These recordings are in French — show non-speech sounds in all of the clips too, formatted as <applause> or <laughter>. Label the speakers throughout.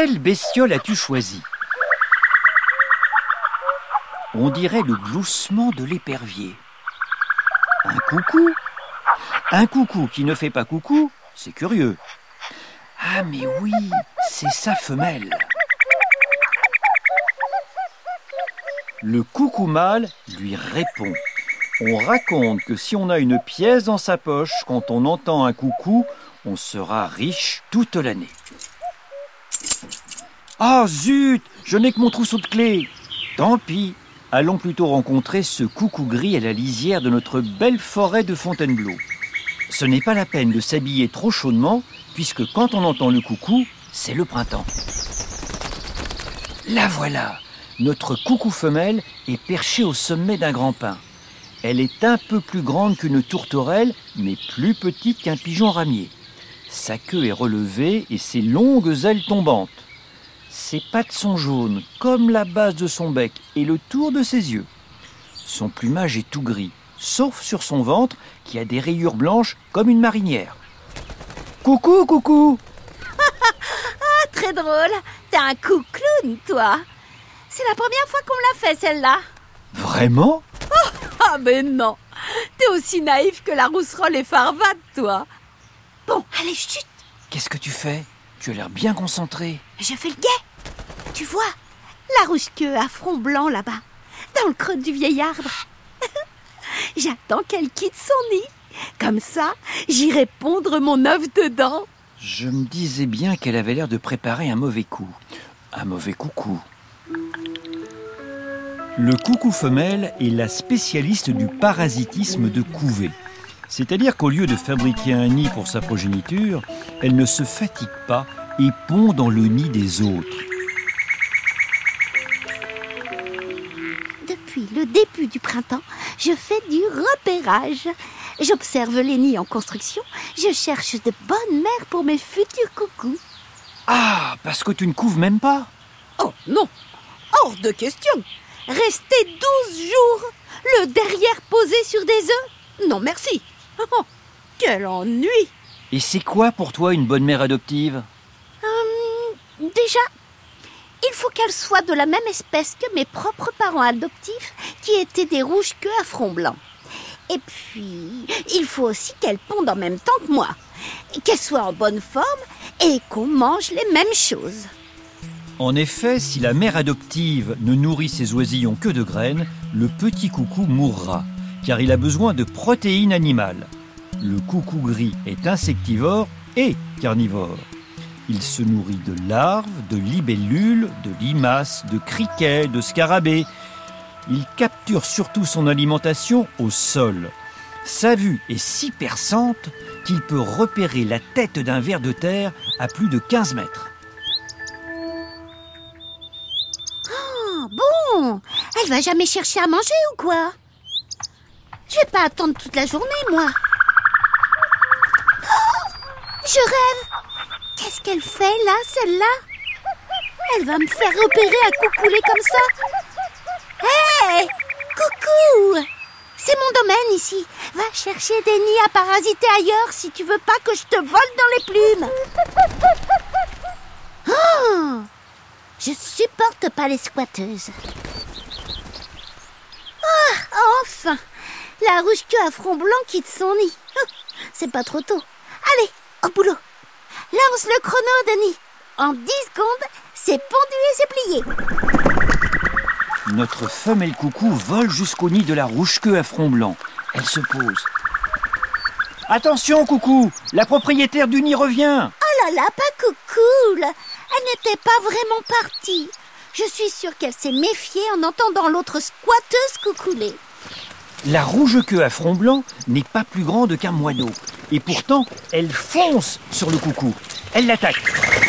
Speaker 1: Quelle bestiole as-tu choisi On dirait le gloussement de l'épervier. Un coucou? Un coucou qui ne fait pas coucou, c'est curieux. Ah mais oui, c'est sa femelle. Le coucou mâle lui répond. On raconte que si on a une pièce dans sa poche, quand on entend un coucou, on sera riche toute l'année. Ah zut Je n'ai que mon trousseau de clés Tant pis Allons plutôt rencontrer ce coucou gris à la lisière de notre belle forêt de Fontainebleau. Ce n'est pas la peine de s'habiller trop chaudement, puisque quand on entend le coucou, c'est le printemps. La voilà Notre coucou femelle est perchée au sommet d'un grand pin. Elle est un peu plus grande qu'une tourterelle, mais plus petite qu'un pigeon ramier. Sa queue est relevée et ses longues ailes tombantes. Ses pattes sont jaunes, comme la base de son bec et le tour de ses yeux. Son plumage est tout gris, sauf sur son ventre qui a des rayures blanches comme une marinière. Coucou, coucou. <laughs>
Speaker 2: Ah, très drôle. T'es un coucloun, toi. C'est la première fois qu'on me l'a fait, celle-là.
Speaker 1: Vraiment?
Speaker 2: Ah, mais non. T'es aussi naïf que la rousserolle et farvade, toi. Bon, allez, chut.
Speaker 1: Qu'est-ce que tu fais? Tu as l'air bien concentré.
Speaker 2: Je fais le guet Tu vois La rouge-queue à front blanc, là-bas, dans le creux du vieil arbre <laughs> J'attends qu'elle quitte son nid Comme ça, j'irai pondre mon œuf dedans
Speaker 1: Je me disais bien qu'elle avait l'air de préparer un mauvais coup. Un mauvais coucou. Le coucou femelle est la spécialiste du parasitisme de couvée. C'est-à-dire qu'au lieu de fabriquer un nid pour sa progéniture, elle ne se fatigue pas et pond dans le nid des autres.
Speaker 2: Depuis le début du printemps, je fais du repérage. J'observe les nids en construction. Je cherche de bonnes mères pour mes futurs coucous.
Speaker 1: Ah, parce que tu ne couves même pas
Speaker 2: Oh non Hors de question Rester 12 jours, le derrière posé sur des œufs Non merci <laughs> Oh, quel ennui
Speaker 1: Et c'est quoi pour toi une bonne mère adoptive?
Speaker 2: Déjà, il faut qu'elle soit de la même espèce que mes propres parents adoptifs qui étaient des rouges queues à front blanc. Et puis, il faut aussi qu'elle ponde en même temps que moi, qu'elle soit en bonne forme et qu'on mange les mêmes choses.
Speaker 1: En effet, si la mère adoptive ne nourrit ses oisillons que de graines, le petit coucou mourra, car il a besoin de protéines animales. Le coucou gris est insectivore et carnivore. Il se nourrit de larves, de libellules, de limaces, de criquets, de scarabées. Il capture surtout son alimentation au sol. Sa vue est si perçante qu'il peut repérer la tête d'un ver de terre à plus de 15 mètres.
Speaker 2: Oh, bon Elle va jamais chercher à manger ou quoi? Je vais pas attendre toute la journée, moi. Oh, je rêve Qu'est-ce qu'elle fait là, celle-là? Elle va me faire repérer à coucouler comme ça Hé Coucou C'est mon domaine ici. Va chercher des nids à parasiter ailleurs si tu veux pas que je te vole dans les plumes. Oh Je supporte pas les squatteuses. Ah, enfin La rouge queue à front blanc quitte son nid. <laughs> C'est pas trop tôt. Allez, au boulot Lance le chrono, Denis. En 10 secondes, c'est pondu et c'est plié.
Speaker 1: Notre femelle coucou vole jusqu'au nid de la rouge-queue à front blanc. Elle se pose. Attention, coucou La propriétaire du nid revient
Speaker 2: Oh là là, pas coucou Elle n'était pas vraiment partie. Je suis sûre qu'elle s'est méfiée en entendant l'autre squatteuse coucouler.
Speaker 1: La rouge-queue à front blanc n'est pas plus grande qu'un moineau. Et pourtant, elle fonce sur le coucou. Elle l'attaque.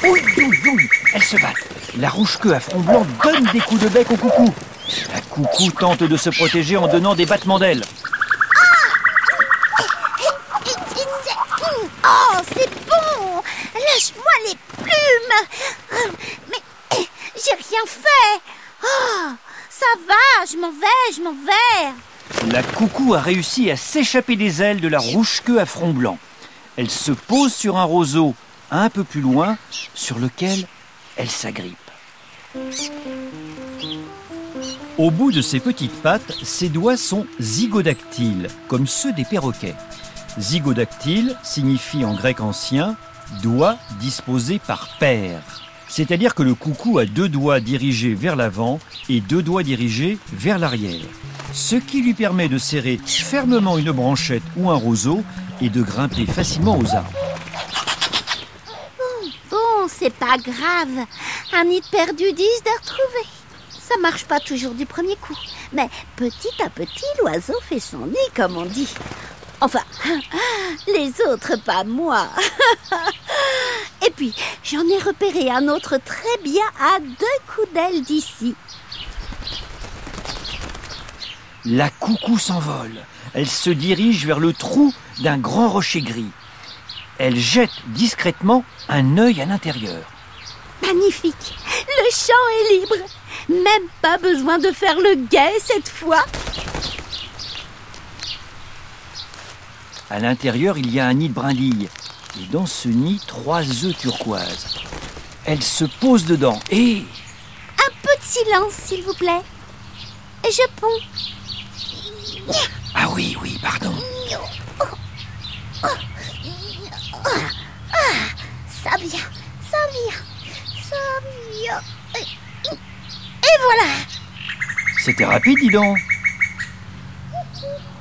Speaker 1: Ouille, ouille, ouille. Elle se bat. La rouge-queue à front blanc donne des coups de bec au coucou. La coucou tente de se protéger en donnant des battements d'ailes.
Speaker 2: Oh, c'est bon Lâche-moi les plumes Mais j'ai rien fait Oh, ça va, je m'en vais, je m'en vais
Speaker 1: La coucou a réussi à s'échapper des ailes de la rouge-queue à front blanc. Elle se pose sur un roseau un peu plus loin, sur lequel elle s'agrippe. Au bout de ses petites pattes, ses doigts sont zygodactyles, comme ceux des perroquets. Zygodactyle signifie en grec ancien doigt disposé par paire. C'est-à-dire que le coucou a deux doigts dirigés vers l'avant et deux doigts dirigés vers l'arrière. Ce qui lui permet de serrer fermement une branchette ou un roseau et de grimper facilement aux arbres.
Speaker 2: Bon, c'est pas grave. Un nid perdu, dix de retrouver. Ça marche pas toujours du premier coup. Mais petit à petit, l'oiseau fait son nid, comme on dit. Enfin, <laughs> les autres, pas moi. <laughs> Et puis, j'en ai repéré un autre très bien à deux coups d'aile d'ici.
Speaker 1: La coucou s'envole. Elle se dirige vers le trou d'un grand rocher gris. Elle jette discrètement un œil à l'intérieur.
Speaker 2: Magnifique Le champ est libre Même pas besoin de faire le guet cette fois
Speaker 1: À l'intérieur, il y a un nid de brindilles. Et dans ce nid, trois œufs turquoises. Elle se pose dedans et...
Speaker 2: Un peu de silence, s'il vous plaît. Je ponds.
Speaker 1: Ah oui, oui, pardon.
Speaker 2: Ça vient, ça vient, ça vient. Et voilà
Speaker 1: C'était rapide, dis donc.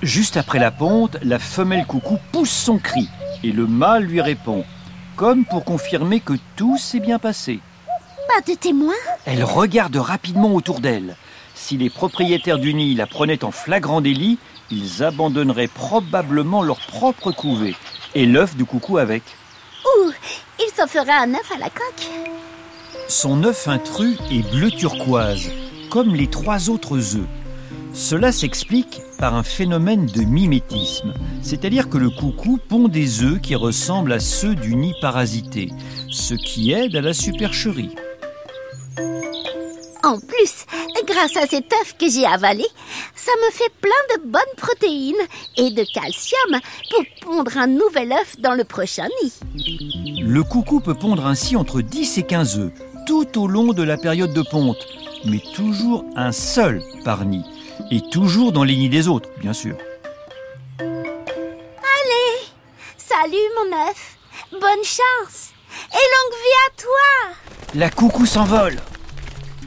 Speaker 1: Juste après la ponte, la femelle coucou pousse son cri et le mâle lui répond, comme pour confirmer que tout s'est bien passé.
Speaker 2: Pas de témoin
Speaker 1: Elle regarde rapidement autour d'elle. Si les propriétaires du nid la prenaient en flagrant délit, ils abandonneraient probablement leur propre couvée et l'œuf du coucou avec.
Speaker 2: Ou il s'en fera un œuf à la coque.
Speaker 1: Son œuf intrus est bleu turquoise, comme les trois autres œufs. Cela s'explique par un phénomène de mimétisme, c'est-à-dire que le coucou pond des œufs qui ressemblent à ceux du nid parasité, ce qui aide à la supercherie.
Speaker 2: En plus, grâce à cet œuf que j'ai avalé, ça me fait plein de bonnes protéines et de calcium pour pondre un nouvel œuf dans le prochain nid.
Speaker 1: Le coucou peut pondre ainsi entre 10 et 15 œufs tout au long de la période de ponte, mais toujours un seul par nid, et toujours dans les nids des autres, bien sûr.
Speaker 2: Allez, salut mon œuf, bonne chance et longue vie à toi.
Speaker 1: La coucou s'envole.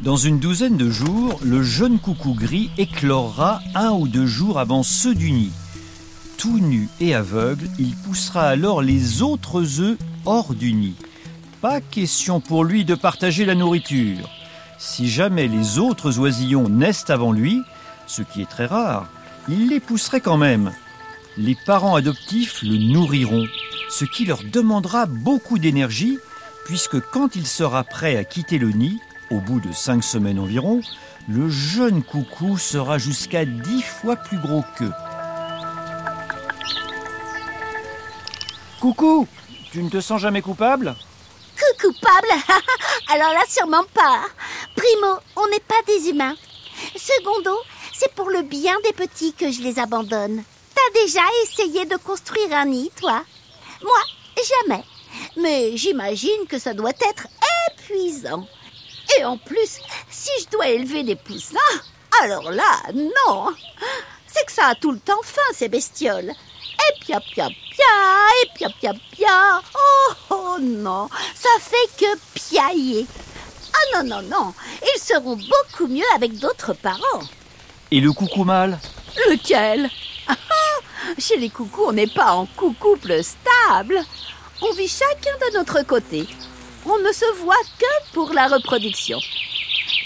Speaker 1: Dans une douzaine de jours, le jeune coucou gris éclorera un ou deux jours avant ceux du nid. Tout nu et aveugle, il poussera alors les autres œufs hors du nid. Pas question pour lui de partager la nourriture. Si jamais les autres oisillons naissent avant lui, ce qui est très rare, il les pousserait quand même. Les parents adoptifs le nourriront, ce qui leur demandera beaucoup d'énergie, puisque quand il sera prêt à quitter le nid, au bout de cinq semaines environ, le jeune coucou sera jusqu'à dix fois plus gros qu'eux. Coucou, tu ne te sens jamais coupable?
Speaker 2: Coupable? <laughs> Alors là, sûrement pas. Primo, on n'est pas des humains. Secondo, c'est pour le bien des petits que je les abandonne. T'as déjà essayé de construire un nid, toi? Moi, jamais. Mais j'imagine que ça doit être épuisant. Et en plus, si je dois élever des poussins, alors là, non. C'est que ça a tout le temps faim, ces bestioles. Et pia pia pia, et pia pia pia. Oh, oh non, ça fait que piailler. Ah non, non, non, ils seront beaucoup mieux avec d'autres parents.
Speaker 1: Et le coucou mâle
Speaker 2: Lequel? Ah, Chez les coucous, on n'est pas en couple stable. On vit chacun de notre côté. On ne se voit que pour la reproduction.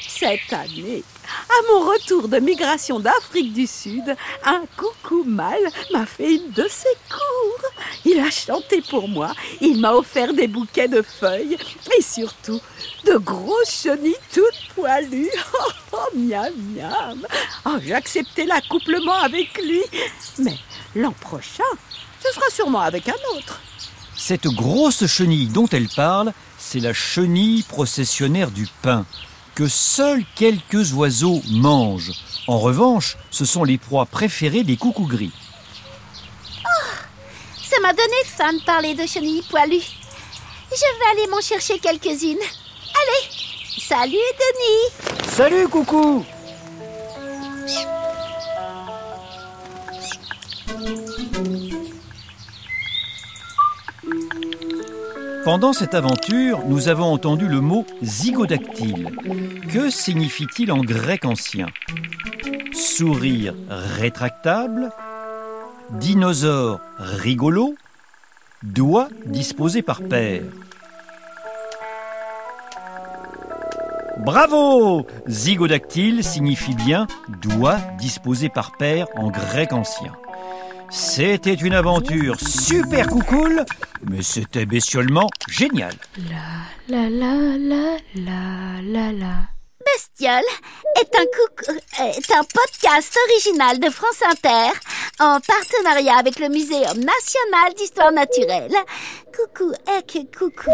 Speaker 2: Cette année, à mon retour de migration d'Afrique du Sud, un coucou mâle m'a fait une de ses cours. Il a chanté pour moi, il m'a offert des bouquets de feuilles et surtout de grosses chenilles toutes poilues. <laughs> Oh, oh miam miam. Oh, j'ai accepté l'accouplement avec lui. Mais l'an prochain, ce sera sûrement avec un autre.
Speaker 1: Cette grosse chenille dont elle parle, c'est la chenille processionnaire du pain, que seuls quelques oiseaux mangent. En revanche, ce sont les proies préférées des coucous gris.
Speaker 2: M'a donné faim de parler de chenilles poilues. Je vais aller m'en chercher quelques-unes. Allez, Salut Denis
Speaker 1: Salut coucou Pendant cette aventure, nous avons entendu le mot zygodactyle. Que signifie-t-il en grec ancien? Sourire rétractable Dinosaure rigolo Doigt disposé par paire Bravo Zygodactyle signifie bien doigt disposé par paire en grec ancien. C'était une aventure super coucoule, mais c'était bestiolement génial.
Speaker 3: La la la la la la la.
Speaker 2: Bestiole est un, coucou, est un podcast original de France Inter en partenariat avec le Muséum national d'histoire naturelle. Coucou, et coucou.